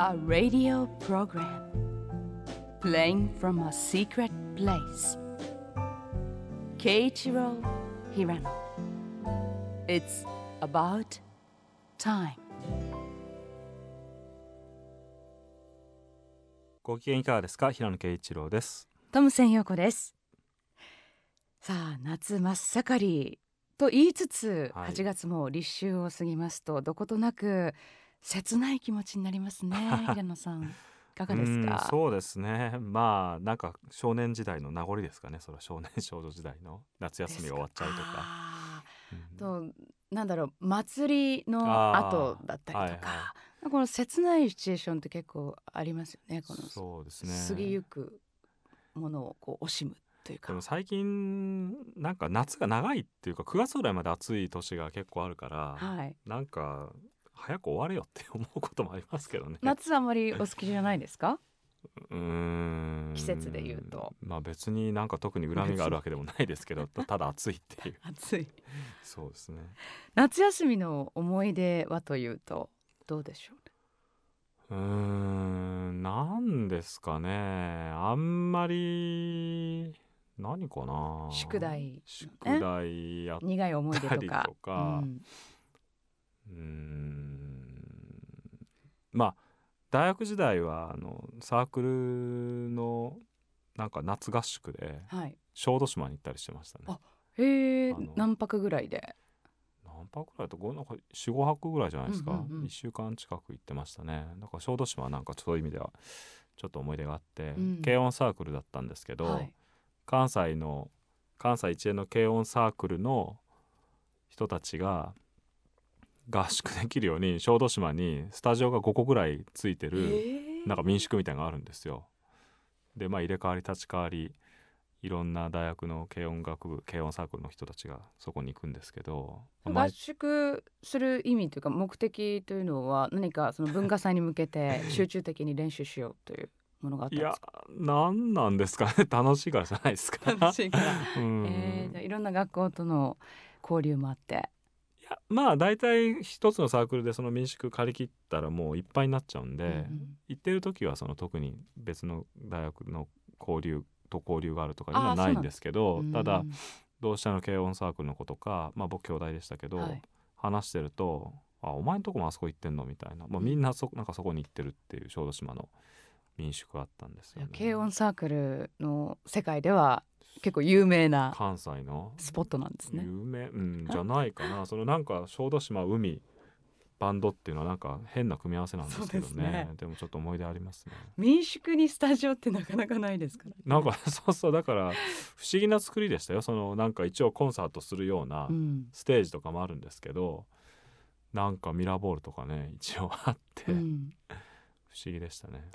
A radio program playing from a secret place. Keiichiro Hirano. It's about time. ご機嫌いかがですか平野啓一郎ですトムセン陽子ですさあ夏真っ盛りと言いつつ、はい8月も立秋を過ぎますとどことなく切ない気持ちになりますね 平野さん。いかがですうんかそうですね。まあなんか少年時代の名残ですかねそれは少年少女時代の。夏休みが終わっちゃうとか。あうん。ーとなんだろう祭りの後だったりとか、はいはこの切ないシチュエーションって結構ありますよねこのそうですね。過ぎゆくものをこう惜しむというか。でも最近なんか夏が長いっていうか9月ぐらいまで暑い年が結構あるから、はい。なんか早く終われよって思うこともありますけどね。夏あまりお好きじゃないですか？うーん。季節で言うと。まあ別になんか特に恨みがあるわけでもないですけどた ただ暑いっていう。暑い。そうですね。夏休みの思い出はというとどうでしょう？ねうーんなんですかね。あんまり何かな。宿題。宿題やっ苦い思い出とか。たりとかうんまあ大学時代はあのサークルのなんか夏合宿ではい。小豆島に行ったりしてましたね。あへえ何泊ぐらいで？何泊ぐらいとなんか45泊ぐらいじゃないですか、うんうんうん。1週間近く行ってましたね。だから小豆島はなんかそういう意味ではちょっと思い出があって、うん。軽音サークルだったんですけど、はい。関西の関西一円の軽音サークルの人たちが合宿できるように小豆島にスタジオが5個ぐらいついてる、えなんか民宿みたいなのがあるんですよ。でまあ入れ替わり立ち替わりいろんな大学の軽音楽部軽音サークルの人たちがそこに行くんですけど、まあ合宿する意味というか目的というのは何かその文化祭に向けて 集中的に練習しようというものがあったいやんですか？何なんですかね？楽しいからじゃないですか。楽しいから、うん。えーじゃあいろんな学校との交流もあって。いやまあ大体一つのサークルでその民宿借り切ったらもういっぱいになっちゃうんで、うんうん。行ってる時はその特に別の大学の交流と交流があるとかいうのはなんんですけどうんただ同志社の軽音サークルの子とか、まあ、僕兄弟でしたけど、はい。話してると「あお前んとこもあそこ行ってんの?」みたいな、まあ、みんなそなんかそこに行ってるっていう小豆島の民宿があったんですよ、ね。軽音サークルの世界では結構有名な関西の？スポットなんですね。有名、うん、じゃないかな。そのなんか小豆島海バンドっていうのはなんか変な組み合わせなんですけどね。ね。でもちょっと思い出ありますね。民宿にスタジオってなかなかないですから、なんか そうそう。だから不思議な作りでしたよ。そのなんか一応コンサートするようなうん。ステージとかもあるんですけどなんかミラーボールとかね一応あって、うん。不思議でしたね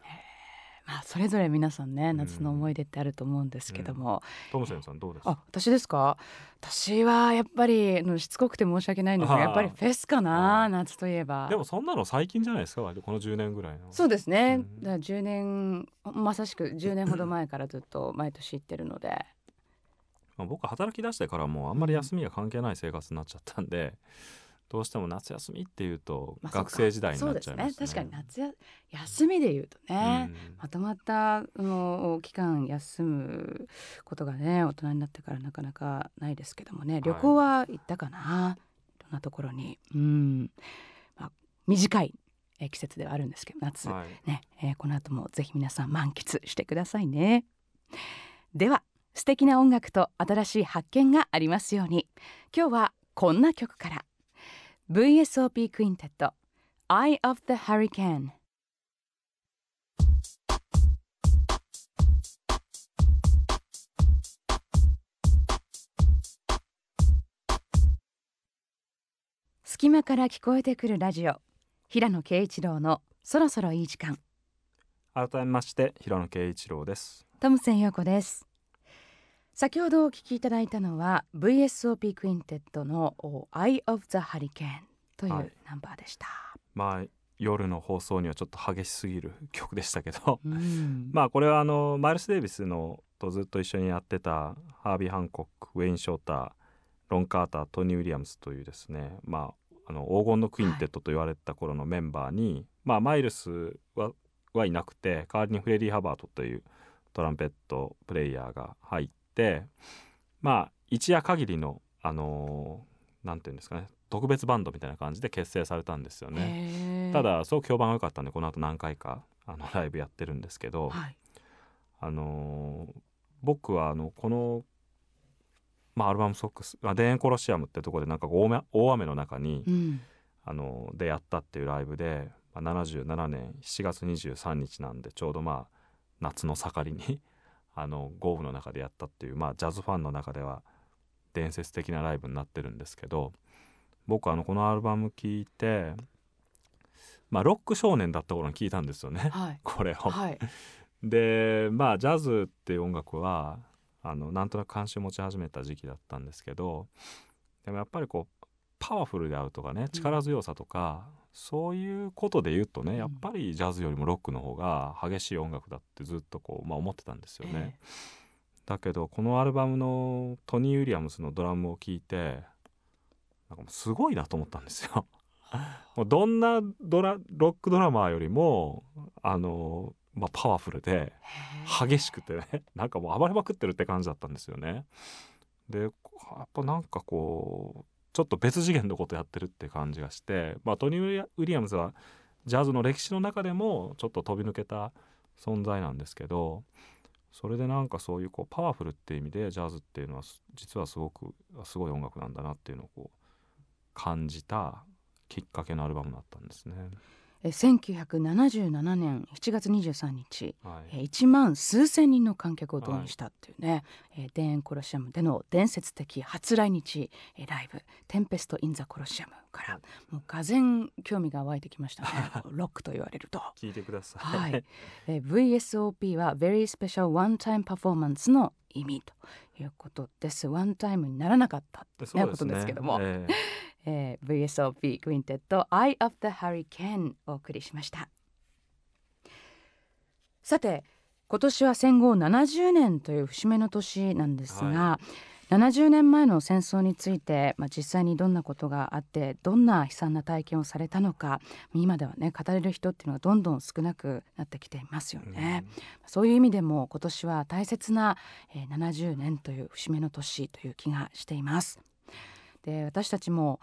まあ、それぞれ皆さんねん。夏の思い出ってあると思うんですけども、トムセンさんどうですあ私ですか？私はやっぱりしつこくて申し訳ないんですがやっぱりフェスかあなー夏といえば。でもそんなの最近じゃないですか？この10年ぐらいの。そうですね、うん。だから10年まさしく10年ほど前からずっと毎年行ってるので。まあ、僕働き出してからもうあんまり休みが関係ない生活になっちゃったんで、どうしても夏休みっていうと学生時代になっちゃいますね。そうですね。確かに夏や休みで言うとね、うん。まとまったあの期間休むことがね大人になってからなかなかないですけどもね旅行は行ったかな、い、ろんなところに？うん、まあ、短いえー季節ではあるんですけど夏、はい。ね、えーこの後もぜひ皆さん満喫してくださいね。では素敵な音楽と新しい発見がありますように。今日はこんな曲から VSOP クインテット Eye of the Hurricane. 隙間から聞こえてくるラジオ平野啓一郎のそろそろいい時間改めまして平野啓一郎です。トムセン陽子です先ほどお聞きいただいたのは VSOP クインテットのお Eye of the Hurricane というはいナンバーでした、まあ夜の放送にはちょっと激しすぎる曲でしたけど、うん。まあこれはあのマイルス・デイビスのとずっと一緒にやってたハービー・ハンコックウェイン・ショーターロン・カータートニー・ウィリアムスというですね。まああの黄金のクインテットと言われた頃のメンバーに、まあ、マイルスははいなくて代わりにフレディ・ハバートというトランペットプレイヤーが入ってまあ一夜限りのあのなんていうんですかね特別バンドみたいな感じで結成されたんですよね。ただすごく評判が良かったんでこの後何回かあのライブやってるんですけど、はい、あの僕はあのこの、まあ、アルバムソックス「あ、田園コロシアム」ってとこでなんか大雨大雨の中に、うん、あのでやったっていうライブで、まあ、77年7月23日なんでちょうどまあ夏の盛りに あの豪雨の中でやったっていう、まあ、ジャズファンの中では伝説的なライブになってるんですけど僕あのこのアルバム聴いて、まあ、ロック少年だった頃に聴いたんですよね、はい、これを。はい、でまあジャズっていう音楽はあのなんとなく関心を持ち始めた時期だったんですけどでもやっぱりこうパワフルであるとかね力強さとか、そういうことで言うとねやっぱりジャズよりもロックの方が激しい音楽だってずっとこう、まあ、思ってたんですよね。えだけどこのアルバムのトニー・ウィリアムスのドラムを聴いてなんかもうすごいなと思ったんですよ。もうどんなドラロックドラマーよりもあの、まあ、パワフルでへ激しくてね なんかもう暴れまくってるって感じだったんですよね。でやっぱなんかこうちょっと別次元のことやってるって感じがして、まあ、トニー・ウィリアムズはジャズの歴史の中でもちょっと飛び抜けた存在なんですけどそれでなんかそういうこうパワフルっていう意味でジャズっていうのはす実はすごくすごい音楽なんだなっていうのをこう感じたきっかけのアルバムだったんですね。え1977年7月23日。はい。え1万数千人の観客を動員したっていうね、えー田園コロシアムでの伝説的初来日えーライブ「 Tempest in the Colosseum」から。もうがぜん興味が湧いてきましたね。ロックと言われると。聞いてください。はい、えー VSOP は Very Special One Time Performance の意味ということです。 One Time にならなかったって、ね。ことですけども、えええー VSOP クインテット Eye of the Hurricane お送りしましたさて今年は戦後70年という節目の年なんですが、70年前の戦争について、まあ、実際にどんなことがあってどんな悲惨な体験をされたのか今ではね語れる人っていうのがどんどん少なくなってきていますよね。そういう意味でも今年は大切な、えー70年という節目の年という気がしています。で私たちも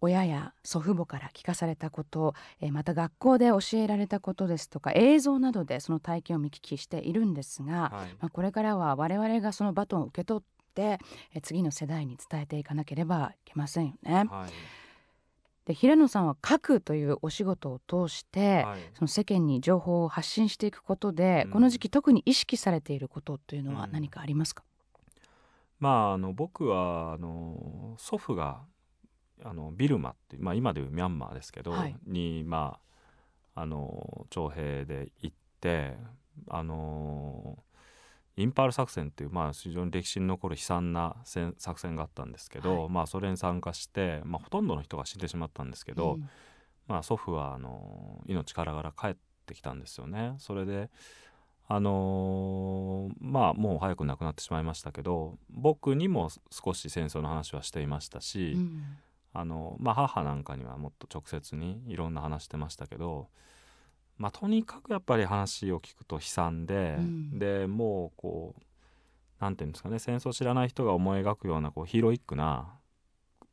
親や祖父母から聞かされたこと、えーまた学校で教えられたことですとか映像などでその体験を見聞きしているんですが、はい。まあ、これからは我々がそのバトンを受け取って、えー次の世代に伝えていかなければいけませんよね。はい。で平野さんは書くというお仕事を通して、はい。その世間に情報を発信していくことで、うん。この時期特に意識されていることというのはうん。何かありますか、まああの僕はあの祖父があのビルマっていう、まあ、今でいうミャンマーですけど、はい。にまああの徴兵で行ってあのインパール作戦っていう、まあ、非常に歴史に残る悲惨な戦作戦があったんですけど、はい。まあ、それに参加して、まあ、ほとんどの人が死んでしまったんですけど、うん。まあ、祖父はあの命からがら帰ってきたんですよね。それであのーまあもう早く亡くなってしまいましたけど僕にも少し戦争の話はしていましたし、うんあのまあ、母なんかにはもっと直接にいろんな話してましたけど、まあ、とにかくやっぱり話を聞くと悲惨で、うんでもうこうなんていうんですかね戦争を知らない人が思い描くようなこうヒーロイックな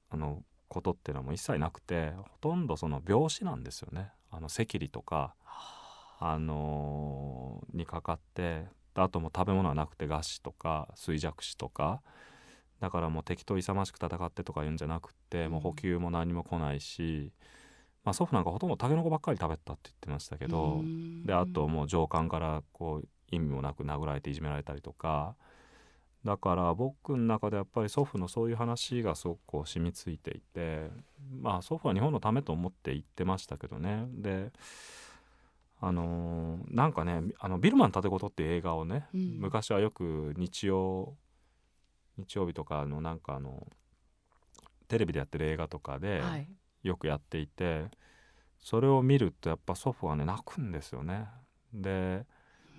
あのことっていうのはもう一切なくてほとんどその病死なんですよね。あの赤痢とかあのーにかかってあともう食べ物はなくて餓死とか衰弱死とかだからもう敵と勇ましく戦ってとか言うんじゃなくってもう補給も何も来ないし、まあ、祖父なんかほとんどタケノコばっかり食べたって言ってましたけど、うん。であともう上官からこう意味もなく殴られていじめられたりとかだから僕の中でやっぱり祖父のそういう話がすごくこう染みついていてまあ祖父は日本のためと思って言ってましたけどね。であのーなんかね「あのビルマン盾事」っていう映画をね、うん昔はよく日曜日曜日とかのなんかあのテレビでやってる映画とかではいよくやっていて、それを見るとやっぱ祖父はね泣くんですよね。で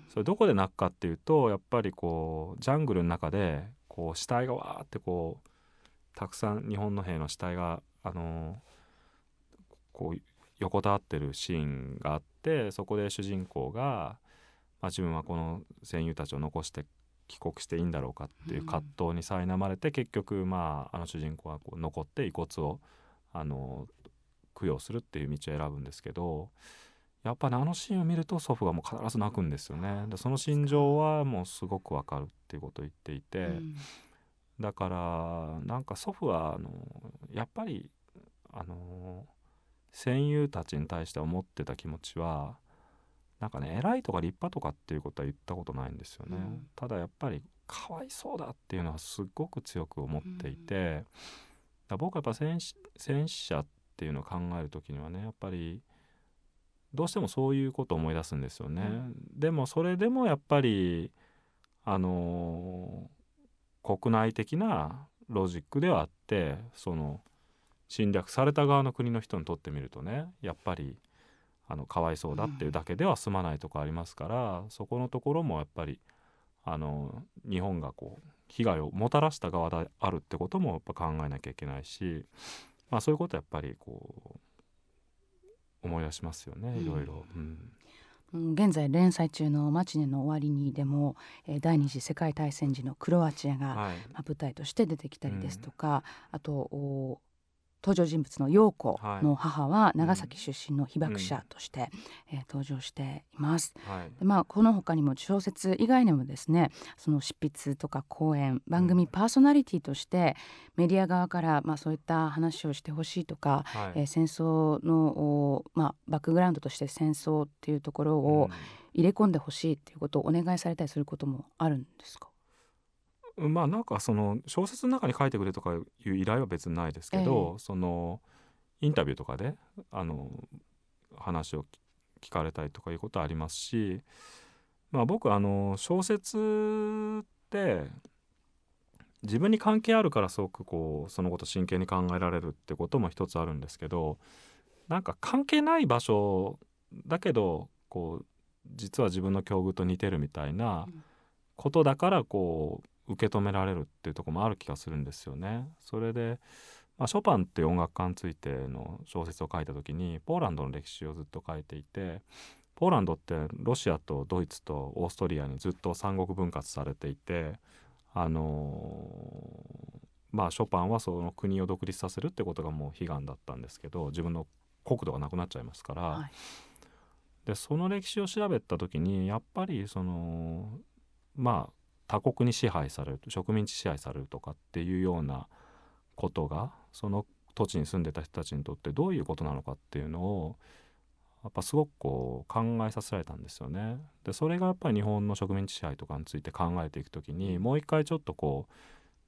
それどこで泣くかっていうとやっぱりこうジャングルの中でこう死体がわーってこうたくさん日本の兵の死体があのこう横たわってるシーンがあってそこで主人公が、まあ、自分はこの戦友たちを残して帰国していいんだろうかっていう葛藤に苛まれて、結局まああの主人公はこう残って遺骨をあの供養するっていう道を選ぶんですけどやっぱねあのシーンを見ると祖父はもう必ず泣くんですよね。でその心情はもうすごくわかるっていうことを言っていて、うん。だからなんか祖父はあのやっぱりあの戦友たちに対して思ってた気持ちはなんかね偉いとか立派とかっていうことは言ったことないんですよね。うんただやっぱりかわいそうだっていうのはすっごく強く思っていて、だから僕はやっぱ戦死戦死者っていうのを考える時にはねやっぱりどうしてもそういうことを思い出すんですよね。でもそれでもやっぱりあの国内的なロジックではあってその侵略された側の国の人にとってみるとねやっぱりあのかわいそうだっていうだけでは済まないとこありますから、そこのところもやっぱりあの日本がこう被害をもたらした側であるってこともやっぱ考えなきゃいけないし、まあ、そういうことやっぱりこう思い出しますよねいろいろ。うん。うん現在連載中の「マチネの終わりに」でも、えー第二次世界大戦時のクロアチアが、はい。まあ、舞台として出てきたりですとか、あとお登場人物の陽子の母は長崎出身の被爆者として、えー登場しています。はい。でまあ、この他にも小説以外にもですねその執筆とか講演番組パーソナリティとしてメディア側から、まあ、そういった話をしてほしいとか、はい。えー戦争の、おまあ、バックグラウンドとして戦争っていうところを入れ込んでほしいっていうことをお願いされたりすることもあるんですか、うんまあなんかその小説の中に書いてくれとかいう依頼は別にないですけど、そのインタビューとかであの話を聞かれたりとかいうことはありますし、まあ、僕あの小説って自分に関係あるからすごくこうそのこと真剣に考えられるってことも一つあるんですけどなんか関係ない場所だけどこう実は自分の境遇と似てるみたいなうん。ことだからこう受け止められるっていうところもある気がするんですよね。それで、まあ、ショパンっていう音楽家についての小説を書いた時にポーランドの歴史をずっと書いていてポーランドってロシアとドイツとオーストリアにずっと三国分割されていてあのーまあショパンはその国を独立させるってことがもう悲願だったんですけど自分の国土がなくなっちゃいますから、はいでその歴史を調べた時にやっぱりそのまあ他国に支配される植民地支配されるとかっていうようなことがその土地に住んでた人たちにとってどういうことなのかっていうのをやっぱすごくこう考えさせられたんですよね。でそれがやっぱり日本の植民地支配とかについて考えていく時にもう一回ちょっとこう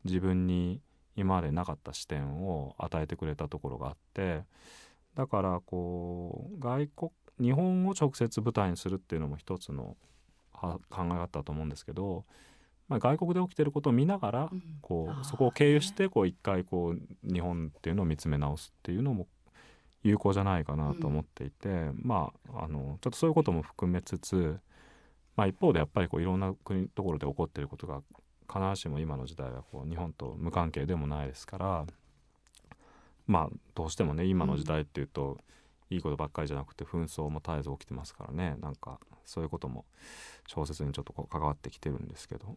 自分に今までなかった視点を与えてくれたところがあってだからこう外国日本を直接舞台にするっていうのも一つのは考え方だと思うんですけど、まあ、外国で起きてることを見ながらこうそこを経由してこう一回こう日本っていうのを見つめ直すっていうのも有効じゃないかなと思っていて、まああのちょっとそういうことも含めつつ、まあ、一方でやっぱりこういろんな国ところで起こっていることが必ずしも今の時代はこう日本と無関係でもないですからまあどうしてもね今の時代っていうと、いいことばっかりじゃなくて紛争も絶えず起きてますからね。なんかそういうことも小説にちょっとこう関わってきてるんですけど。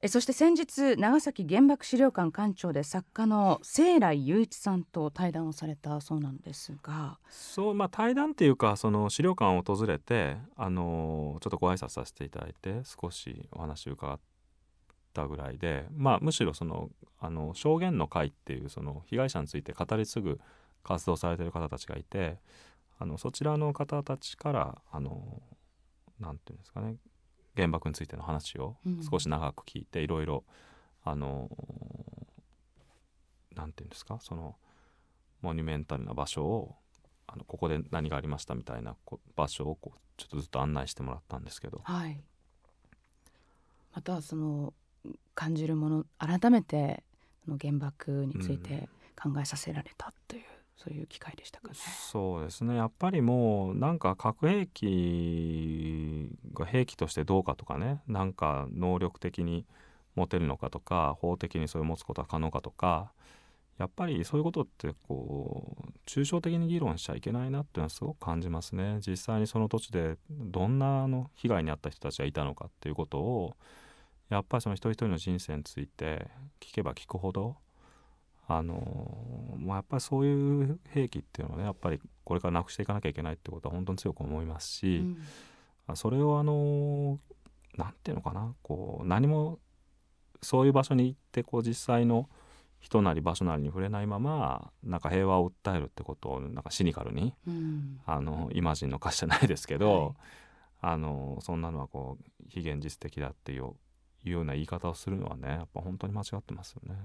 えそして先日長崎原爆資料館館長で作家の清来雄一さんと対談をされたそうなんですが、そうまあ対談っていうかその資料館を訪れてあのちょっとご挨拶させていただいて少しお話を伺ったぐらいでまあむしろそのあの証言の会っていうその被害者について語り継ぐ活動されてる方たちがいてあのそちらの方たちからあのなんていうんですかね原爆についての話をうん。少し長く聞いていろいろあのなんていうんですか？そのモニュメンタルな場所をあのここで何がありましたみたいなこ場所をこうちょっとずっと案内してもらったんですけど。はい、またその感じるもの改めて原爆について考えさせられたという、そういう機会でしたかね。そうですねやっぱりもうなんか核兵器が兵器としてどうかとかねなんか能力的に持てるのかとか法的にそれを持つことは可能かとかやっぱりそういうことってこう抽象的に議論しちゃいけないなっていうのはすごく感じますね実際にその土地でどんなあの被害に遭った人たちがいたのかっていうことをやっぱりその一人一人の人生について聞けば聞くほどあのもうやっぱりそういう兵器っていうのはねやっぱりこれからなくしていかなきゃいけないってことは本当に強く思いますし、うん、それをあの何て言うのかなこう何もそういう場所に行ってこう実際の人なり場所なりに触れないままなんか平和を訴えるってことをなんかシニカルに、うん、あのイマジンの歌詞じゃないですけど、はい、あのそんなのはこう非現実的だっていういうような言い方をするのはねやっぱ本当に間違ってますよね。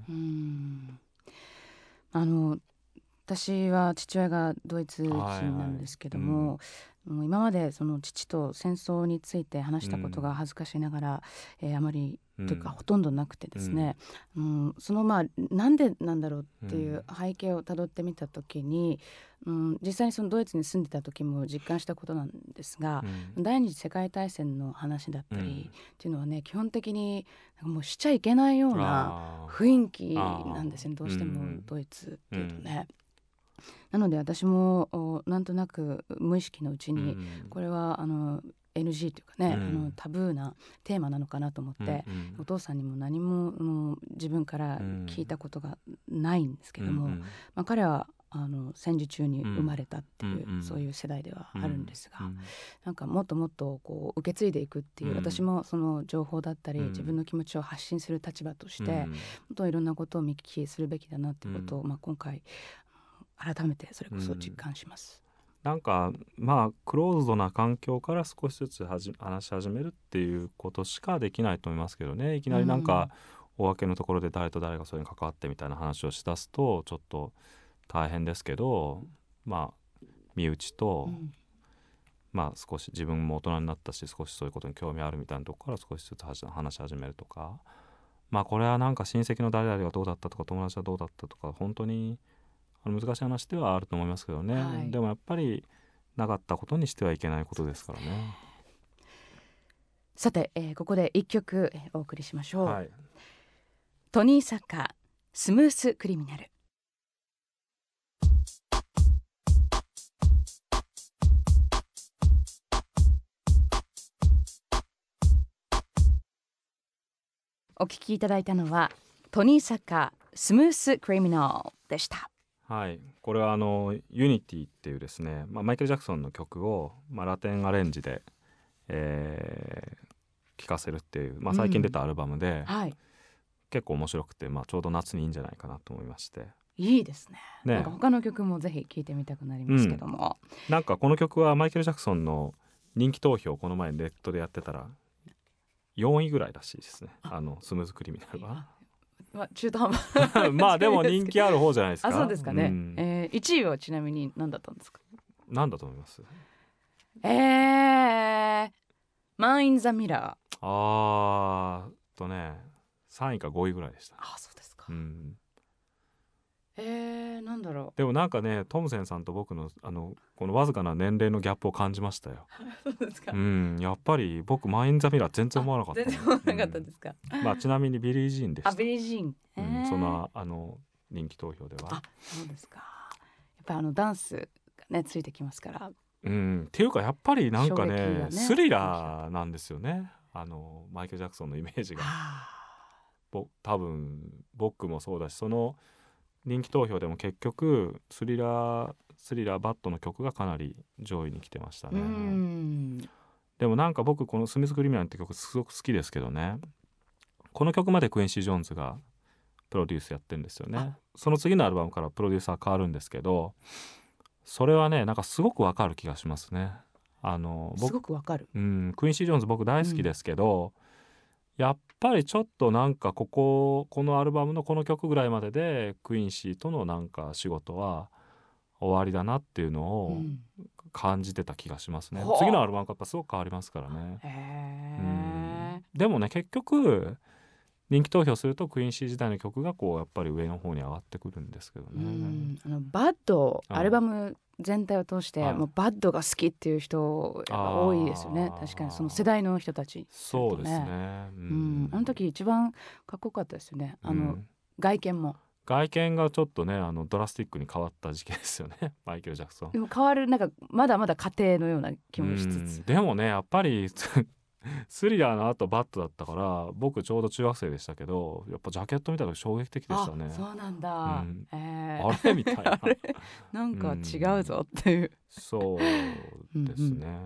うんあの私は父親がドイツ人なんですけども、はいはい。うん、もう今までその父と戦争について話したことが恥ずかしながら、うん、えー、あまり、うん、とかほとんどなくてですね、うん、うん、そのまあなんでなんだろうっていう背景をたどってみた時に、うん、実際にそのドイツに住んでた時も実感したことなんですが、第二次世界大戦の話だったりっていうのはね基本的にもうしちゃいけないような雰囲気なんですね。どうしてもドイツっていうとね。なので私もなんとなく無意識のうちにこれはあの NG というかね、うん、あのタブーなテーマなのかなと思って、うんうん、お父さんにも何もあの自分から聞いたことがないんですけども、うんうん、まあ、彼はあの戦時中に生まれたっていう、うん、そういう世代ではあるんですが、うん、なんかもっともっとこう受け継いでいくっていう、うん、私もその情報だったり、自分の気持ちを発信する立場として、もっといろんなことを見聞きするべきだなっていうことを、まあ、今回改めてそれこそ実感します。うん、なんかまあクローズドな環境から少しずつはじ話し始めるっていうことしかできないと思いますけどね。いきなりなんかお分けのところで誰と誰がそれに関わってみたいな話をしだすとちょっと大変ですけどまあ身内と、うん、まあ少し自分も大人になったし少しそういうことに興味あるみたいなとこから少しずつ話し始めるとか。まあこれはなんか親戚の誰々がどうだったとか友達はどうだったとか本当にあの難しい話ではあると思いますけどね、はい、でもやっぱりなかったことにしてはいけないことですからね。さて、えー、ここで一曲お送りしましょう、はい、トニー・サッカー Smooth Criminal。お聞きいただいたのはトニー・サッカー Smooth Criminal でしたはい。これはあの Unity っていうですね、まあ、マイケル・ジャクソンの曲を、まあ、ラテンアレンジで、えー、聴かせるっていう、まあ、最近出たアルバムで、うんはい、結構面白くて、まあ、ちょうど夏にいいんじゃないかなと思いまして。いいですね。ね。なんか他の曲もぜひ聴いてみたくなりますけども、うん、なんかこの曲はマイケル・ジャクソンの人気投票この前ネットでやってたら4位ぐらいらしいですね。あ。のスムーズクリミナルは。まあ、中途半端 まあでも人気ある方じゃないですか。あそうですかね。うん、えー、1位はちなみに何だったんですか？何だと思います？えー、 Man in the Mirrorー。あーとね、3位か5位ぐらいでした。あそうですか。うん。えー、なんだろうでもなんかねトムセンさんと僕のあのこのわずかな年齢のギャップを感じましたよ。そうですか。うん、やっぱり僕 Man in the Mirror 全然思わなかった。全然思わなかったですか。うん、まあちなみに Billie Jean でした。あ Billie Jean。うん、そのあの人気投票では。あそうですか。やっぱりあのダンスがねついてきますから。うん、っていうかやっぱりなんかね、ね、スリラーなんですよね。あのマイケルジャクソンのイメージが。ぼ多分僕もそうだしその。人気投票でも結局スリラースリラーバットの曲がかなり上位に来てましたね。でもなんか僕この「スミス・クリミナル」って曲すごく好きですけどね。この曲までクインシー・ジョーンズがプロデュースやってるんですよね。その次のアルバムからプロデューサー変わるんですけどそれはねなんかすごくわかる気がしますね。あのすごくわかる、うん、クインシー・ジョーンズ僕大好きですけど、やっぱりちょっとなんかこここのアルバムのこの曲ぐらいまででクイーンシーとのなんか仕事は終わりだなっていうのを感じてた気がしますね、う。ん、次のアルバムやっぱすごく変わりますからね、うん、でもね結局人気投票するとクイーンシー時代の曲がこうやっぱり上の方に上がってくるんですけどね。あのバッドアルバム全体を通してもうバッドが好きっていう人多いですよね。確かにその世代の人たち、ね、そうですね、うん、うん、あの時一番かっこよかったですよね。あの、うん、外見も。外見がちょっとねあのドラスティックに変わった時期ですよね。マイケル・ジャクソン。でも変わるなんかまだまだ家庭のような気もしつつ。うん。でもねやっぱりスリラーの後バッドだったから僕ちょうど中学生でしたけどやっぱジャケット見た時衝撃的でしたね。あそうなんだ、うん。え。ーあれみたいな。なんか違うぞっていう、そうですね、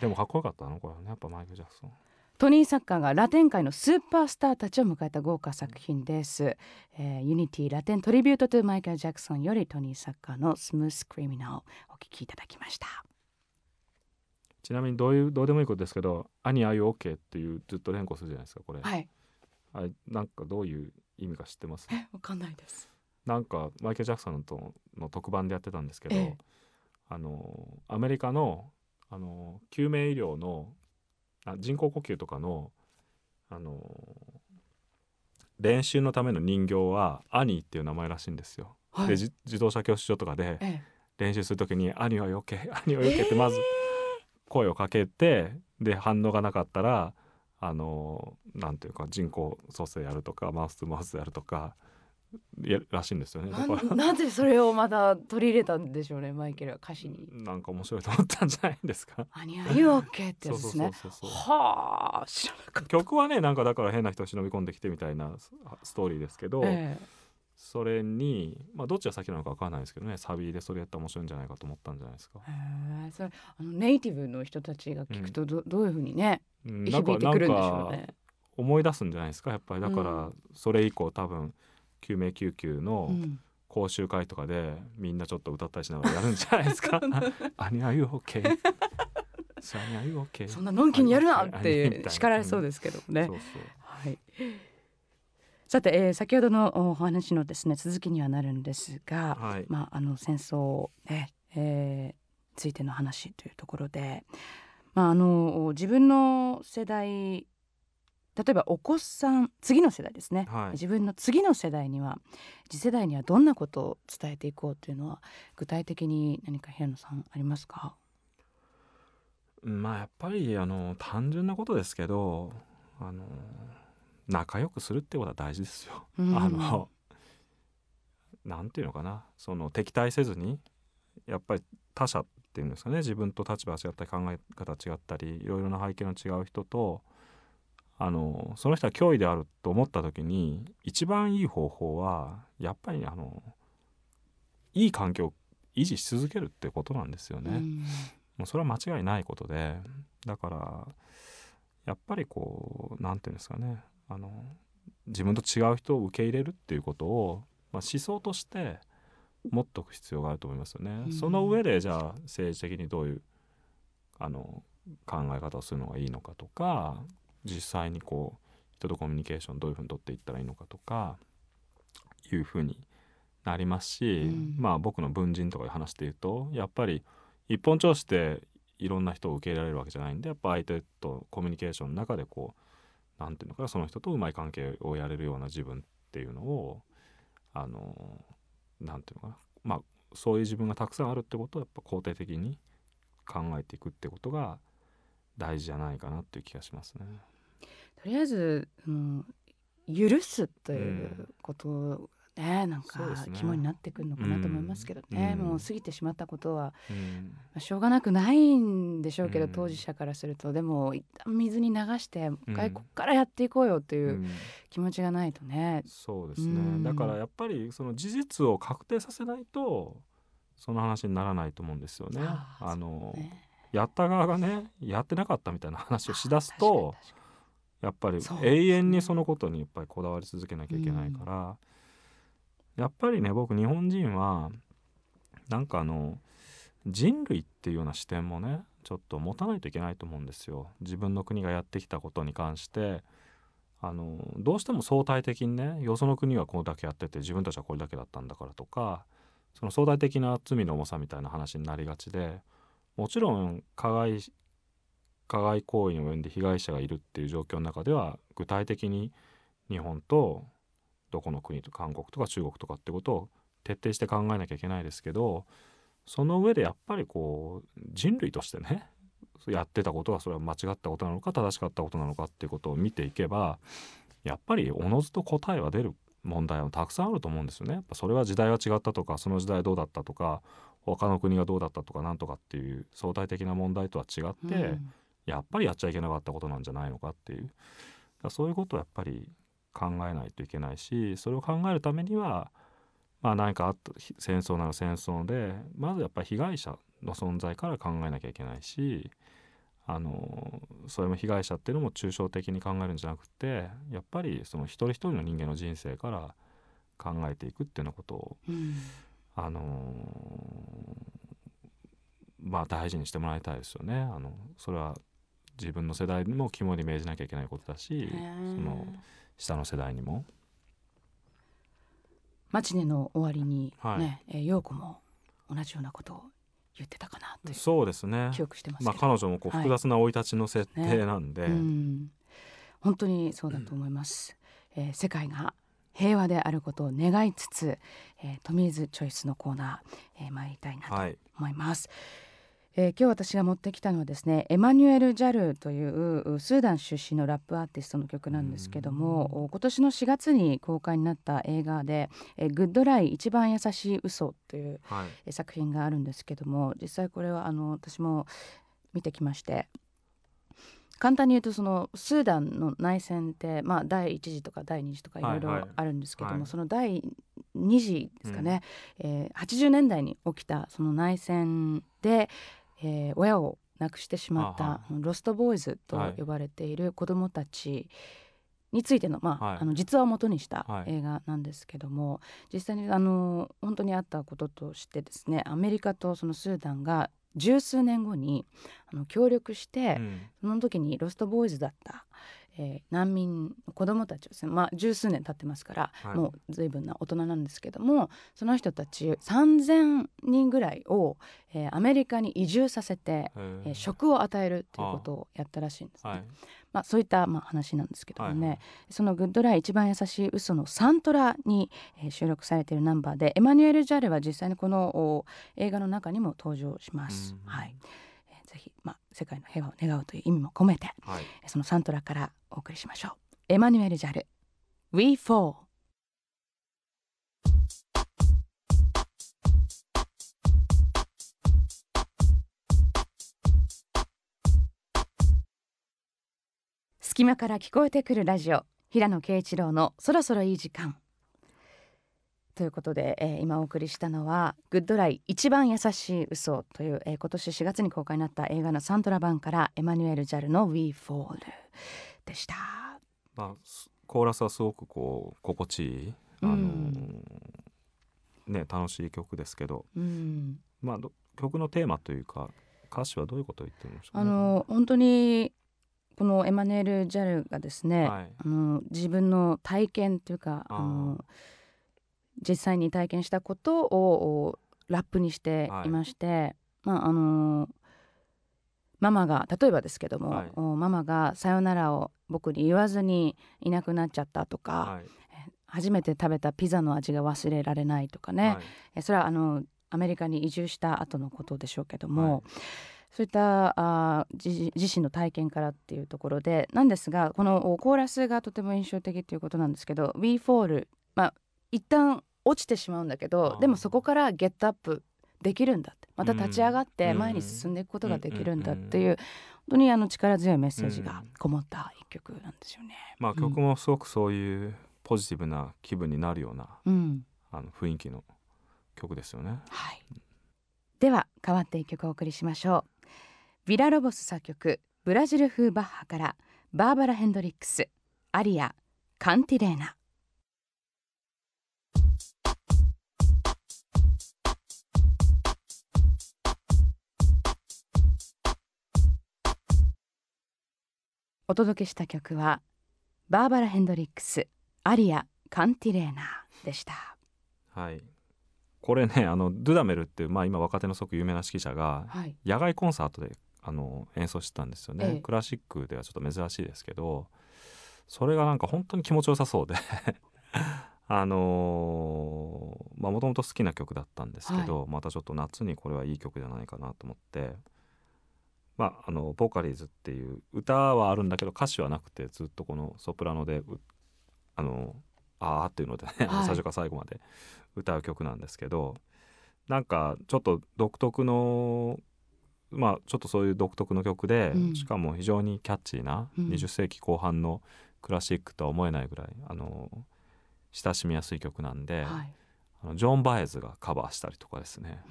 でもかっこよかったのこれはねやっぱマイケル・ジャクソン。トニー・サッカーがラテン界のスーパースターたちを迎えた豪華作品です、えー、 Unity Latin Tribute to マイケル・ジャクソンよりトニー・サッカーの Smooth Criminal お聞きいただきましたちなみにどういうどうでもいいことですけど「兄ああいう OK」っていうずっと連呼するじゃないですかこれ、はい。あれなんかどういう意味か知ってます？えわかんないです。なんかマイケル・ジャクソンとの特番でやってたんですけど、ええ。あのアメリカのあの救命医療のあ人工呼吸とかのあの練習のための人形はアニーっていう名前らしいんですよ。はい。でじ自動車教習所とかでえ練習する時に「兄はよけ兄はよけ」ってまず声をかけてで反応がなかったらあのなんていうか人工蘇生やるとかマウスとマウスやるとかららしいんですよね。なぜそれをまた取り入れたんでしょうねマイケルは歌詞に。なんか面白いと思ったんじゃないですか。「アニアユオッケー」ってやつですね。はあ知らなかった。曲はねなんかだから変な人忍び込んできてみたいなスストーリーですけど、えそれにまあどっちが先なのか分かんないですけどねサビでそれやったら面白いんじゃないかと思ったんじゃないですか。えへえそれあのネイティブの人たちが聞くとど,、どういうふうにねうん響いてくるんでしょうね。思い出すんじゃないですかやっぱりだから、うそれ以降多分救命救急のうん講習会とかでみんなちょっと歌ったりしながらやるんじゃないですか。あにあいうオッケ。そんなのんきにやるなって叱られそうですけどね。そうそうはい。さて、えー先ほどのお話のですね続きにはなるんですが、はい。まああの戦争ね、えーついての話というところで、まああの自分の世代例えばお子さん次の世代ですね、はい。自分の次の世代には次世代にはどんなことを伝えていこうというのは具体的に何か平野さんありますか？まあやっぱりあの単純なことですけどあの仲良くするってことは大事ですよ。うん。あのなんていうのかな。その敵対せずにやっぱり他者っていうんですかね。自分と立場が違ったり考え方違ったりいろいろな背景の違う人とあのその人は脅威であると思った時に一番いい方法はやっぱりあのいい環境を維持し続けるってことなんですよね。うん。もうそれは間違いないことで。だからやっぱりこうなんていうんですかねあの自分と違う人を受け入れるっていうことを、まあ、思想として持っとく必要があると思いますよね。うんその上でじゃあ政治的にどういうあの考え方をするのがいいのかとか実際にこう人とコミュニケーションどういうふうに取っていったらいいのかとかいうふうになりますし、うんまあ僕の文人とかで話して言うとやっぱり一本調子でいろんな人を受け入れられるわけじゃないんでやっぱ相手とコミュニケーションの中でこうなんていうのかなその人とうまい関係をやれるような自分っていうのをあのなんていうのかなまあそういう自分がたくさんあるってことをやっぱ肯定的に考えていくってことが大事じゃないかなっていう気がしますね。とりあえず、うん、許すということね、なんか肝になってくるのかなと思いますけどね、うん。もう過ぎてしまったことは、うん。まあしょうがなくないんでしょうけど、うん当事者からすると。でも一旦水に流してもう一回うん。ここからやっていこうよといううん。気持ちがないとね、そうですね、うん。だからやっぱりその事実を確定させないとその話にならないと思うんですよね。あのね。やった側がねやってなかったみたいな話をしだすとやっぱり永遠にそのことにやっぱりこだわり続けなきゃいけないから、やっぱりね僕日本人はなんかあの人類っていうような視点もねちょっと持たないといけないと思うんですよ。自分の国がやってきたことに関してあのどうしても相対的にねよその国はこれだけやってて自分たちはこれだけだったんだからとかその相対的な罪の重さみたいな話になりがちでもちろん加害加害行為に及んで被害者がいるっていう状況の中では具体的に日本とどこの国と韓国とか中国とかってことを徹底して考えなきゃいけないですけどその上でやっぱりこう人類としてねやってたことがそれは間違ったことなのか正しかったことなのかっていうことを見ていけばやっぱりおのずと答えは出る問題はたくさんあると思うんですよね。やっぱそれは時代が違ったとかその時代どうだったとか他の国がどうだったとかなんとかっていう相対的な問題とは違って、うんやっぱりやっちゃいけなかったことなんじゃないのかっていうそういうことをやっぱり考えないといけないしそれを考えるためにはまあ何かあったひ戦争なら戦争でまずやっぱり被害者の存在から考えなきゃいけないしあのそれも被害者っていうのも抽象的に考えるんじゃなくてやっぱりその一人一人の人間の人生から考えていくっていうようなことをうんあのまあ大事にしてもらいたいですよね。あのそれは自分の世代にも肝に銘じなきゃいけないことだしその下の世代にも。マチネの終わりにはい。ね、えー陽子も同じようなことを言ってたかなというそうですね。記憶してますまあ彼女もこうはい。複雑な生い立ちの設定なんで、うん、本当にそうだと思います、えー世界が平和であることを願いつつ、えー、トミーズチョイスのコーナー、えー、参りたいなとはい。思います、えー今日私が持ってきたのはですねエマニュエル・ジャルというスーダン出身のラップアーティストの曲なんですけどもお今年の4月に公開になった映画で「えーグッドライ一番優しい嘘というはい。えー作品があるんですけども実際これはあの私も見てきまして簡単に言うとそのスーダンの内戦って、まあ、第1次とか第2次とかいろい。ろはいはいあるんですけども、はい。その第2次ですかね、えー80年代に起きたその内戦で、えー親を亡くしてしまったロストボーイズとはい。呼ばれている子どもたちについての,、まあはい。あの実話を元にしたはい。映画なんですけども、実際にあの本当にあったこととしてですねアメリカとそのスーダンが十数年後にあの協力して、うん。その時にロストボーイズだった、えー難民の子供たちをですねまあ十数年経ってますから、はい。もう随分な大人なんですけどもその人たち3,000人ぐらいを、えーアメリカに移住させて、へえーー食を与えるっていうことをやったらしいんですね。はい。まあ、そういったまあ話なんですけどもね、はいその「グッドライ一番優しい嘘のサントラに、えー収録されているナンバーでエマニュエル・ジャレは実際にこのお映画の中にも登場します。うん。はい。えーぜひ、まあ、世界の平和を願うという意味も込めてはい。えーそのサントラからお送りしましょう。エマニュエル・ジャル We Fall 隙間から聞こえてくるラジオ平野啓一郎のそろそろいい時間ということで、えー今お送りしたのは「グッドライ一番優しい嘘という、えー今年4月に公開になった映画のサントラ版からエマニュエル・ジャルの「We Fall」でした。まあすコーラスはすごくこう心地いいあのうん。ね楽しい曲ですけど。うん、まあど曲のテーマというか歌詞はどういうことを言ってるんでしょうあね。の本当にこのエマニュエル・ジャルがですね、はい。あの自分の体験というかあの実際に体験したことをおラップにしてい。まして、まああのママが例えばですけども、はい。おママが「さよなら」を僕に言わずにいなくなっちゃったとか、はい。初めて食べたピザの味が忘れられないとかね、はい。えそれはあのアメリカに移住した後のことでしょうけども、はい。そういったあー自自身の体験からっていうところでなんですがこのおコーラスがとても印象的ということなんですけど「We Fall」まあ一旦落ちてしまうんだけどでもそこからゲットアップできるんだって。また立ち上がってうん前に進んでいくことができるんだっていう本当にあの力強いメッセージがこもった一曲なんですよね。まあうん。曲もすごくそういうポジティブな気分になるようなうん。あの雰囲気の曲ですよね。はい、では変わって一曲お送りしましょう。ビラロボス作曲ブラジル風バッハからバーバラ・ヘンドリックスアリアカンティレーナお届けした曲はバーバラ・ヘンドリックスアリアカンティレーナでした。はい。これねあのドゥダメルっていう、まあ、今若手のすごく有名な指揮者がはい。野外コンサートであの演奏してたんですよね、ええ。クラシックではちょっと珍しいですけどそれがなんか本当に気持ちよさそうで あのーまあもともと好きな曲だったんですけど、またちょっと夏にこれはいい曲じゃないかなと思ってまああのボーカリーズっていう歌はあるんだけど歌詞はなくてずっとこのソプラノでうあの「あー」っていうのでね、はい。最初から最後まで 歌う曲なんですけどなんかちょっと独特のまあちょっとそういう独特の曲で、うん。しかも非常にキャッチーなうん。20世紀後半のクラシックとは思えないぐらいあの親しみやすい曲なんで、はい。あのジョン・バエズがカバーしたりとかですね、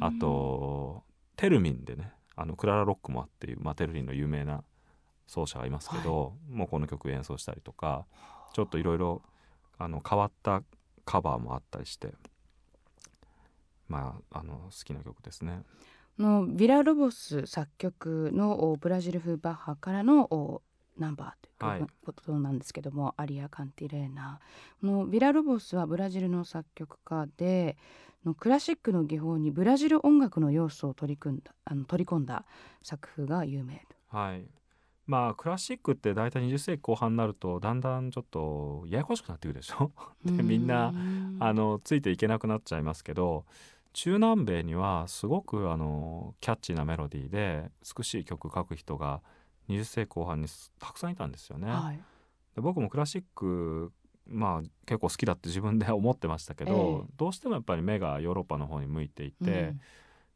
あとテルミンでねあのクララ・ロックモアっていう、まあ、テルミンの有名な奏者がいますけど、もうこの曲演奏したりとかちょっといろいろあの変わったカバーもあったりしてまああの好きな曲ですね。のビラロボス作曲のおブラジル風バッハからのおナンバーというはい。ことなんですけども、アリア・カンティレーナこのビラロボスはブラジルの作曲家でのクラシックの技法にブラジル音楽の要素を取り組んだあの取り込んだ作風が有名はい。まあクラシックって大体20世紀後半になるとだんだんちょっとややこしくなってくるでしょ？でみんなあのついていけなくなっちゃいますけど中南米にはすごくあのキャッチーなメロディーで美しい曲書く人が20世紀後半にすたくさんいたんですよね。はい。で僕もクラシックまあ結構好きだって自分で 思ってましたけど、ええ。どうしてもやっぱり目がヨーロッパの方に向いていて、うん。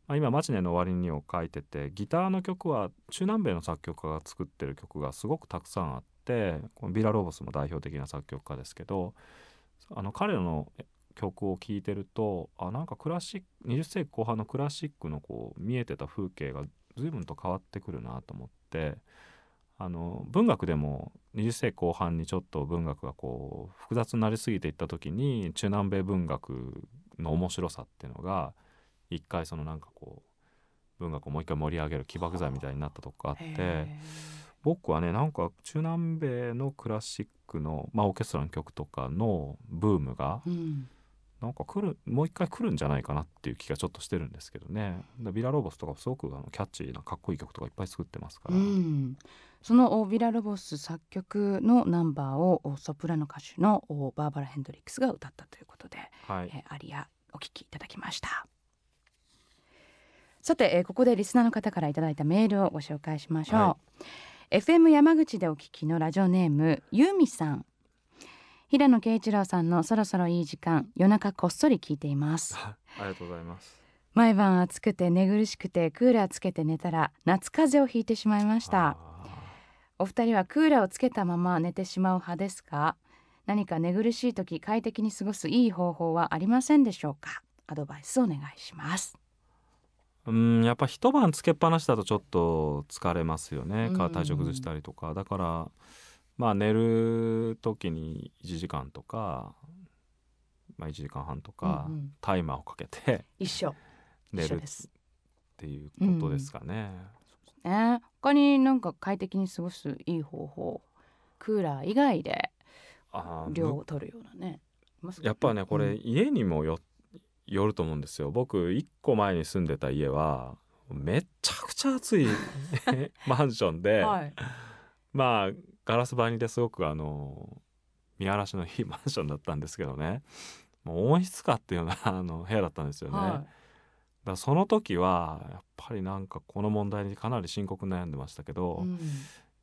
まあ、今「マチネの終わりに」を書いててギターの曲は中南米の作曲家が作ってる曲がすごくたくさんあってこのビラ・ロボスも代表的な作曲家ですけどあの彼の曲を聴いてるとあなんかクラシック20世紀後半のクラシックのこう見えてた風景が随分と変わってくるなと思ってあの文学でも20世紀後半にちょっと文学がこう複雑になりすぎていった時に中南米文学の面白さっていうのが一回そのなんかこう文学をもう一回盛り上げる起爆剤みたいになったとこがあってへ僕はねなんか中南米のクラシックの、まあ、オーケストラの曲とかのブームがーうん。なんか来るもう一回来るんじゃないかなっていう気がちょっとしてるんですけどね。でビラ・ロボスとかすごくあのキャッチーなかっこいい曲とかいっぱい作ってますから、うん、そのおビラ・ロボス作曲のナンバーをおソプラノ歌手のおバーバラ・ヘンドリックスが歌ったということで、はい。えーアリアお聴きいただきました。さて、えーここでリスナーの方からいただいたメールをご紹介しましょう、は FM 山口でお聞きのラジオネームユーミさん。平野啓一郎さんのそろそろいい時間夜中こっそり聞いています。ありがとうございます。毎晩暑くて寝苦しくてクーラーつけて寝たら夏風邪をひいてしまいました。あお二人はクーラーをつけたまま寝てしまう派ですか？何か寝苦しい時快適に過ごすいい方法はありませんでしょうか？アドバイスお願いします。ーうんやっぱ一晩つけっぱなしだとちょっと疲れますよね。体調崩したりとか。だからまあ寝る時に1時間とか、まあ、1時間半とか、うんうん。タイマーをかけて一緒。寝るっていうことですかね。ね。他になんか快適に過ごすいい方法。クーラー以外で量を取るようなね。やっぱねこれうん。家にもよよると思うんですよ。僕1個前に住んでた家はめっちゃくちゃ暑い マンションで、はい。まあガラス張りですごくあの見晴らしのいいマンションだったんですけどね。もう温室かっていうようなあの部屋だったんですよね、だかはらその時はやっぱりなんかこの問題にかなり深刻に悩んでましたけど、い、うん。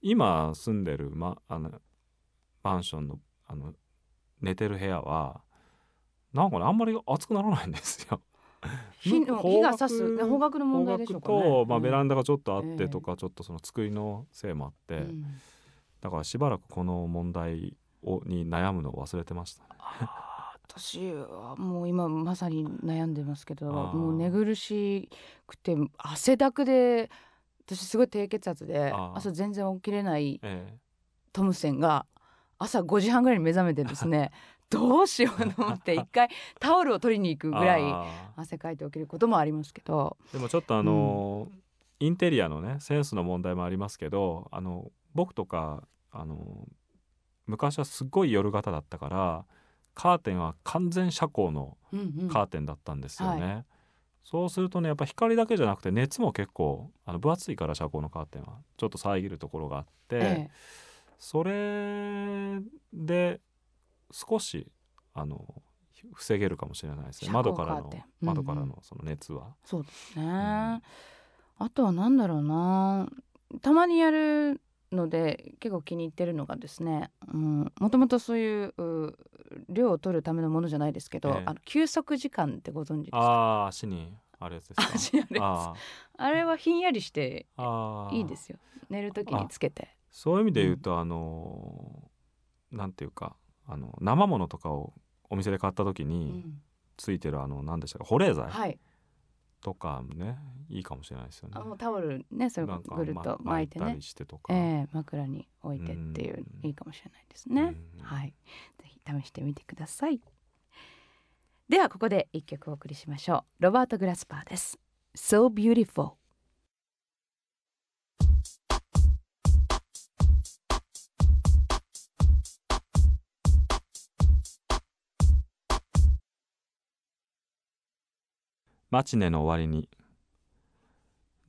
今住んでる、ま、あのマンションのあの寝てる部屋はなんかねあんまり暑くならないんですよ。火が差すね方角の問題でしょうかね。と、まあ、うん。ベランダがちょっとあっええてとか、ちょっとその作りのせいもあって、うん。だからしばらくこの問題をに悩むのを忘れてましたね。私はもう今まさに悩んでますけどもう寝苦しくて汗だくで私すごい低血圧で朝全然起きれないえトムセンが朝5時半ぐらいに目覚めてですね どうしようと思って一回タオルを取りに行くえぐらいあ汗かいて起きることもありますけど。ーでもちょっとあのーインテリアのねセンスの問題もありますけどあの僕とかあの昔はすっごい夜型だったからカーテンは完全遮光のうんうん。カーテンだったんですよね、はそうするとねやっぱ光だけじゃなくて熱も結構あの分厚いから遮光のカーテンはちょっと遮るところがあって、えそれで少しあの防げるかもしれないですね。遮窓からのうんうん。窓からのその熱は、そうですね、ん。あとは何だろうな。たまにやるので結構気に入ってるのがですねうんもともとそういうう量を取るためのものじゃないですけど、ええ。あの休息時間ってご存知ですか？ああ足にあるやつですか？あれはひんやりしていいですよ。寝る時につけて。そういう意味で言うと、あのーなんていうかあの生ものとかをお店で買った時うにん。ついてるあの何でしたか保冷剤？はいとかねいいかもしれないですよね。あもうタオルねそれぐるっとま巻いてね。ええ枕に置いてっていううん。いいかもしれないですね。うん。はい。ぜひ試してみてください。ではここで一曲お送りしましょう。ロバート・グラスパーです。So beautiful マチネの終わりに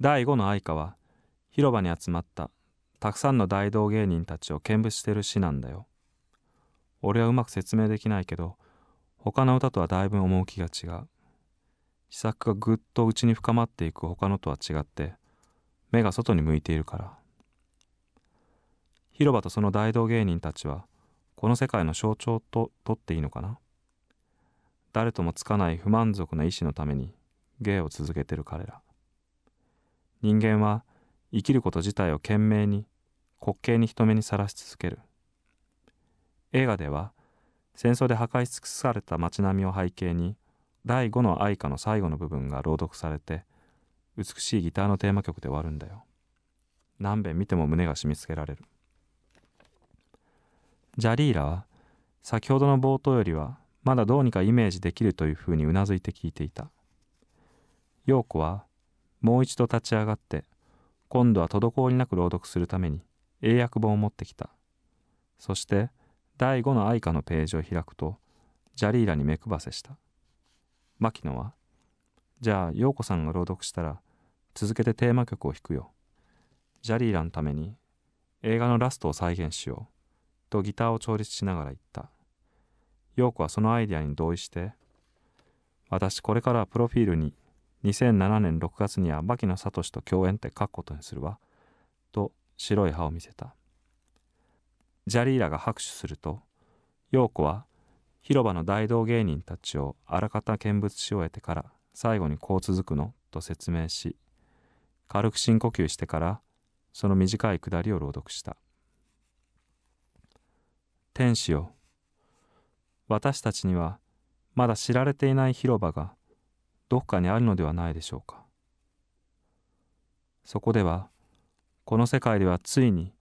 第5の愛歌は広場に集まったたくさんの大道芸人たちを見物してる詩なんだよ。俺はうまく説明できないけど他の歌とはだいぶ趣が違う。試作がぐっと内に深まっていく他のとは違って目が外に向いているから。広場とその大道芸人たちはこの世界の象徴と取っていいのかな誰ともつかない不満足な意志のために芸を続けてる彼ら。人間は生きること自体を懸命に滑稽に人目にさらし続ける。映画では戦争で破壊し尽くされた街並みを背景に第5の愛歌の最後の部分が朗読されて美しいギターのテーマ曲で終わるんだよ。何遍見ても胸が締め付けられる。ジャリーラは先ほどの冒頭よりはまだどうにかイメージできるというふうにうなずいて聞いていた。陽子はもう一度立ち上がって今度は滞りなく朗読するために英訳本を持ってきた。そして第5の愛歌のページを開くとジャリーラに目配せした。牧野はじゃあ陽子さんが朗読したら続けてテーマ曲を弾くよ。ジャリーラのために映画のラストを再現しよう。とギターを調律しながら言った。陽子はそのアイデアに同意して私これからはプロフィールに2007年6月には牧野聡と共演って書くことにするわ。と白い歯を見せた。ジャリーラが拍手すると陽子は広場の大道芸人たちをあらかた見物し終えてから最後にこう続くのと説明し軽く深呼吸してからその短いくだりを朗読した。天使よ。私たちにはまだ知られていない広場がどこかにあるのではないでしょうか。そこではこの世界ではついに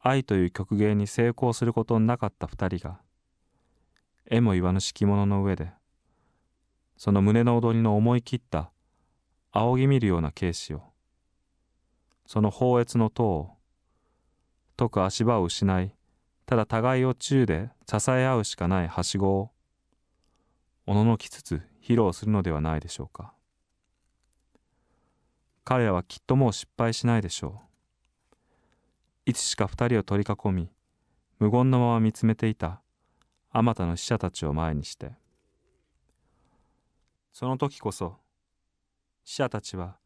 愛という曲芸に成功することのなかった二人が絵も言わぬ敷物の上でその胸の踊りの思い切った仰ぎ見るような軽視をその放越の塔を解く足場を失いただ互いを宙で支え合うしかないはしごをおののきつつ披露するのではないでしょうか。彼らはきっともう失敗しないでしょう。いつしか二人を取り囲み無言のまま見つめていたあまたの死者たちを前にして。その時こそ死者たちは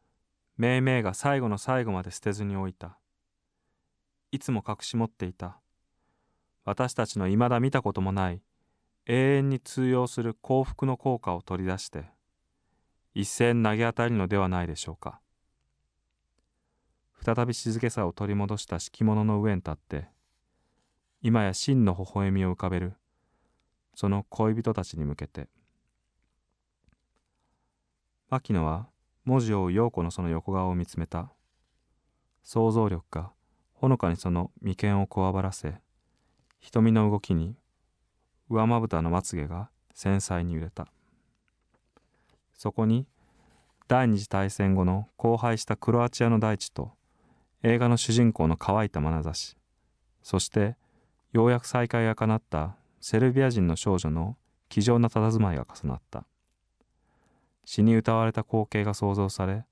めいめいが最後の最後まで捨てずに置いた。いつも隠し持っていた。私たちの未だ見たこともない永遠に通用する幸福の効果を取り出して一斉に投げ当たるのではないでしょうか。再び静けさを取り戻した敷物の上に立って今や真の微笑みを浮かべるその恋人たちに向けて。牧野は文字を追う陽子のその横顔を見つめた。想像力がほのかにその眉間をこわばらせ瞳の動きに上まぶたのまつげが繊細に揺れた。そこに第二次大戦後の荒廃したクロアチアの大地と映画の主人公の乾いた眼差しそしてようやく再会が叶ったセルビア人の少女の気丈な佇まいが重なった。詩に歌われた光景が想像され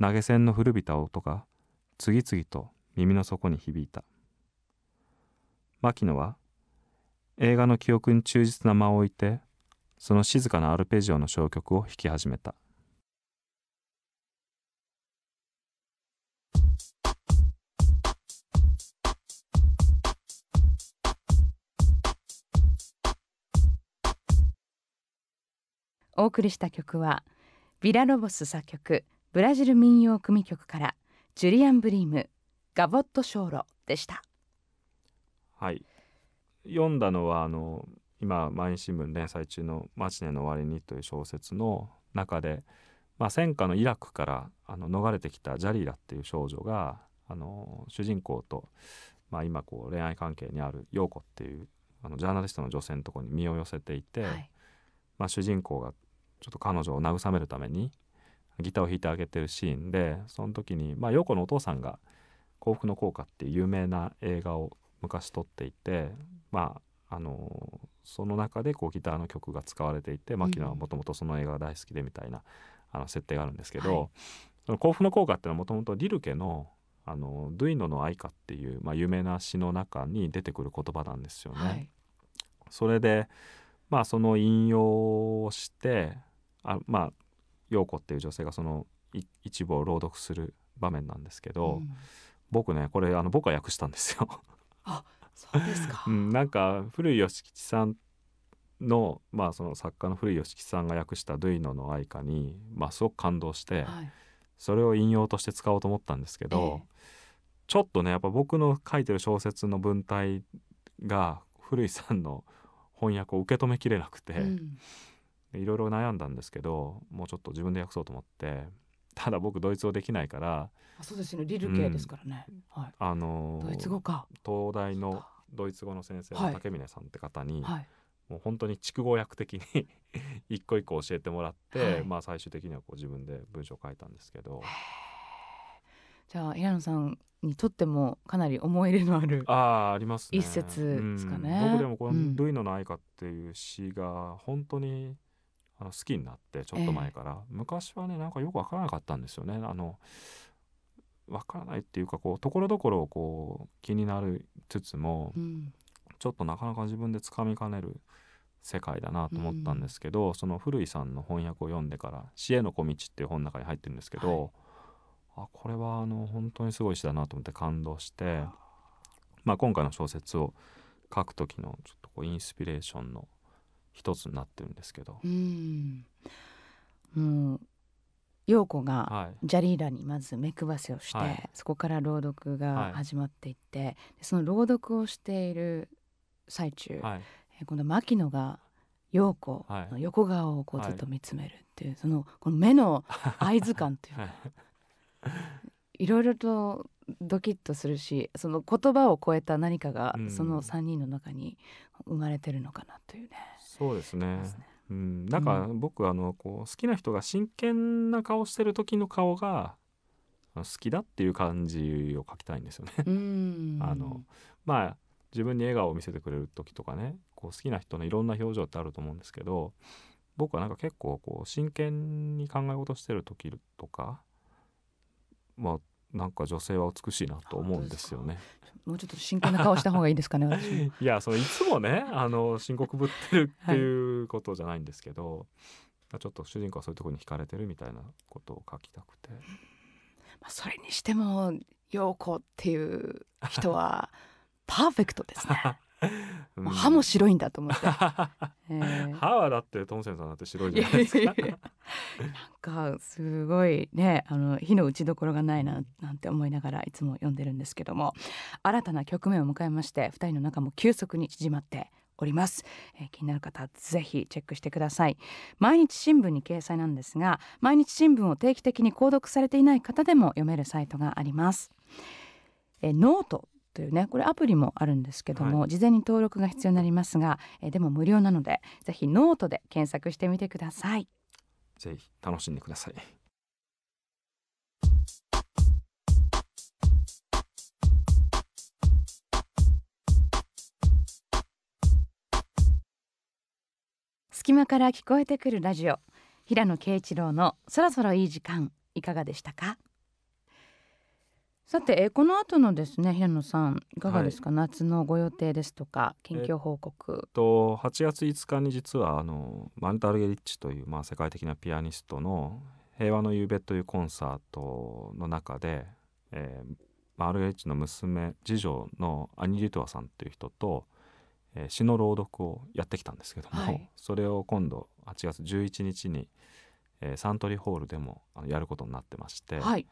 投げ銭の古びた音が次々と耳の底に響いた。牧野は映画の記憶に忠実な間を置いてその静かなアルペジオの小曲を弾き始めた。お送りした曲はビラロボス作曲ブラジル民謡組曲からジュリアン・ブリームガボット・ショーロでした。はい読んだのはあの今毎日新聞連載中の「マチネの終わりに」という小説の中で、まあ、戦火のイラクからあの逃れてきたジャリーラっていう少女があの主人公と、まあ、今こう恋愛関係にある陽子っていうあのジャーナリストの女性のところに身を寄せていて、はい。まあ、主人公がちょっと彼女を慰めるためにギターを弾いてあげてるシーンでその時に、まあ、陽子のお父さんが「幸福の効果」っていう有名な映画を昔撮っていてまああのその中でこうギターの曲が使われていて牧野はもともとその映画が大好きでみたいなあの設定があるんですけど、はいその幸福の効果っていうのはもともとリルケの「あのドゥイノの愛歌」っていう、まあ、有名な詩の中に出てくる言葉なんですよね。はいそれでまあその引用をしてあまあ陽子っていう女性がそのい一部を朗読する場面なんですけど、うん僕ねこれあの僕は訳したんですよ。そうですか、うん、なんか古い吉吉さんの,、まあその作家の古い吉吉さんが訳した「ドゥイノの愛歌に」まあ、すごく感動して、はい。それを引用として使おうと思ったんですけど、ええ。ちょっとねやっぱ僕の書いてる小説の文体が古井さんの翻訳を受け止めきれなくて、うん。いろいろ悩んだんですけどもうちょっと自分で訳そうと思ってただ僕ドイツ語できないからあそうですよね。リル系ですからね、はい。あのドイツ語か。東大のドイツ語の先生はい。の竹峰さんって方に、はい。もう本当に筑語訳的に 一個一個教えてもらって、はい。まあ最終的にはこう自分で文章を書いたんですけど。じゃあ平野さんにとってもかなり思い入れのあるああありますね。一節ですかね。うん。僕でもこのうん「ルイノの愛歌」っていう詩が本当にあの好きになってちょっと前から、昔はねなんかよくわからなかったんですよね。あのわからないっていうかこうところどころこう気になるつつもうん。ちょっとなかなか自分でつかみかねる世界だなと思ったんですけど、その古井さんの翻訳を読んでから「死への小道」っていう本の中に入ってるんですけど、あこれはあの本当にすごい詩だなと思って感動して、まあ、今回の小説を書く時のちょっとこうインスピレーションの一つになってるんですけど、うん。もう陽子がはい。ジャリーラにまず目配せをして、はい。そこから朗読はい。が始まっていって、でその朗読をしている最中、はい。え今度牧野が陽子はい。の横顔をこうはい。ずっと見つめるっていう、そのこの目の合図感っていうかはい。いろいろとドキッとするしその言葉を超えた何かがうん。その3人の中に生まれてるのかなというね。そうですね。ですね。うん、なんか僕あのこう好きな人が真剣な顔してる時の顔が好きだっていう感じを書きたいんですよね。うん。あのまあ自分に笑顔を見せてくれる時とかねこう好きな人のいろんな表情ってあると思うんですけど僕はなんか結構こう真剣に考え事してる時とかまあなんか女性は美しいなと思うんですよね。もうちょっと真剣な顔した方がいいですかね私も いやそのいつもねあの深刻ぶってるっていうことじゃないんですけど、ちょっと主人公はそういうところに惹かれてるみたいなことを書きたくて。まあそれにしても陽子っていう人は パーフェクトですね。うん。歯も白いんだと思って。えー。歯はだってトンセンさんだって白いいじゃないですか。なんかすごいねあの火の打ちどころがないななんて思いながらいつも読んでるんですけども。新たな局面を迎えまして2人の仲も急速に縮まっております、えー気になる方はぜひチェックしてください。毎日新聞に掲載なんですが毎日新聞を定期的に購読されていない方でも読めるサイトがあります。えーノートというねこれアプリもあるんですけども、事前に登録が必要になりますが、えーでも無料なのでぜひノートで検索してみてください。ぜひ楽しんでください。隙間から聞こえてくるラジオ平野啓一郎のそろそろいい時間いかがでしたか？さてえーこの後のですね平野さんいかがですか、夏のご予定ですとか近況報告。と8月5日に実はあのマルタ・アルゲリッチという、まあ、世界的なピアニストの「平和の夕べ」というコンサートの中で、えーまあアルゲリッチの娘次女のアニ・リトワさんという人と、えー詩の朗読をやってきたんですけども、はい。それを今度8月11日に、えーサントリーホールでもあのやることになってまして、はい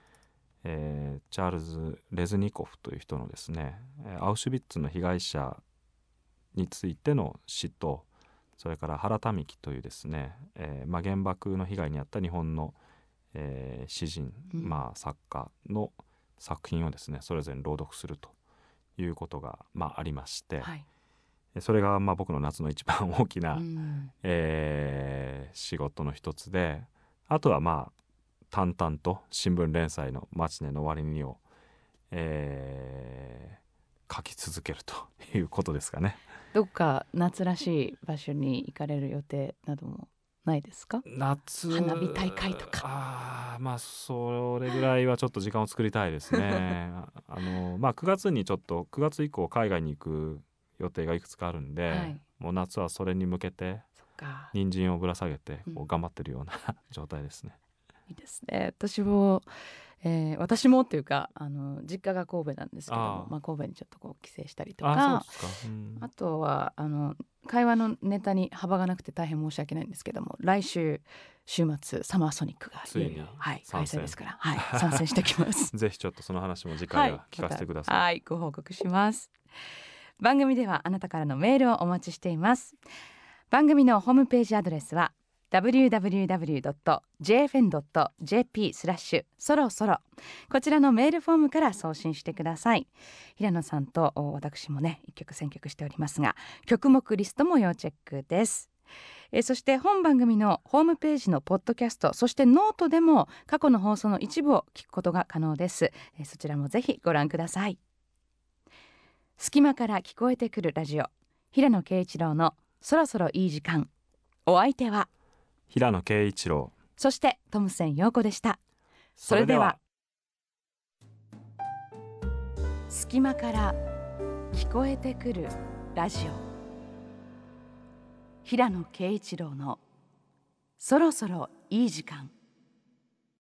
えーチャールズ・レズニコフという人のですねえーアウシュビッツの被害者についての詩とそれから原民喜というですね、えーまあ、原爆の被害に遭った日本の、えー詩人、うん。まあ、作家の作品をですねそれぞれに朗読するということが、まあ、ありまして、はい。えそれがまあ僕の夏の一番大きな、うん。えー仕事の一つであとはまあ淡々と新聞連載の「マチネの終わりに」を、えー書き続けるということですかね。どっか夏らしい場所に行かれる予定などもないですか？夏花火大会とかあーまあそれぐらいはちょっと時間を作りたいですね。あのまあ9月にちょっと9月以降海外に行く予定がいくつかあるんで、はいもう夏はそれに向けて人参をぶら下げてこううん頑張ってるような 状態ですね。いいですね私も、えー私もっていうかあの実家が神戸なんですけどまあ、神戸にちょっとこう帰省したりとあかあとはあの会話のネタに幅がなくて大変申し訳ないんですけども来週週末サマーソニックがついによよはい、開催ですから、はい、参戦してきます。ぜひちょっとその話も次はい回は聞かせてください。またはい、ご報告します。番組ではあなたからのメールをお待ちしています。番組のホームページアドレスは www.jfn.jp スラッシュ。そろそろ。こちらのメールフォームから送信してください。平野さんと私もね一曲選曲しておりますが曲目リストも要チェックです。えそして本番組のホームページのポッドキャストそしてノートでも過去の放送の一部を聞くことが可能です。えそちらもぜひご覧ください。隙間から聞こえてくるラジオ平野啓一郎のそろそろいい時間。お相手は平野啓一郎。そしてトムセン陽子でした。それでは。隙間から聞こえてくるラジオ。平野啓一郎のそろそろいい時間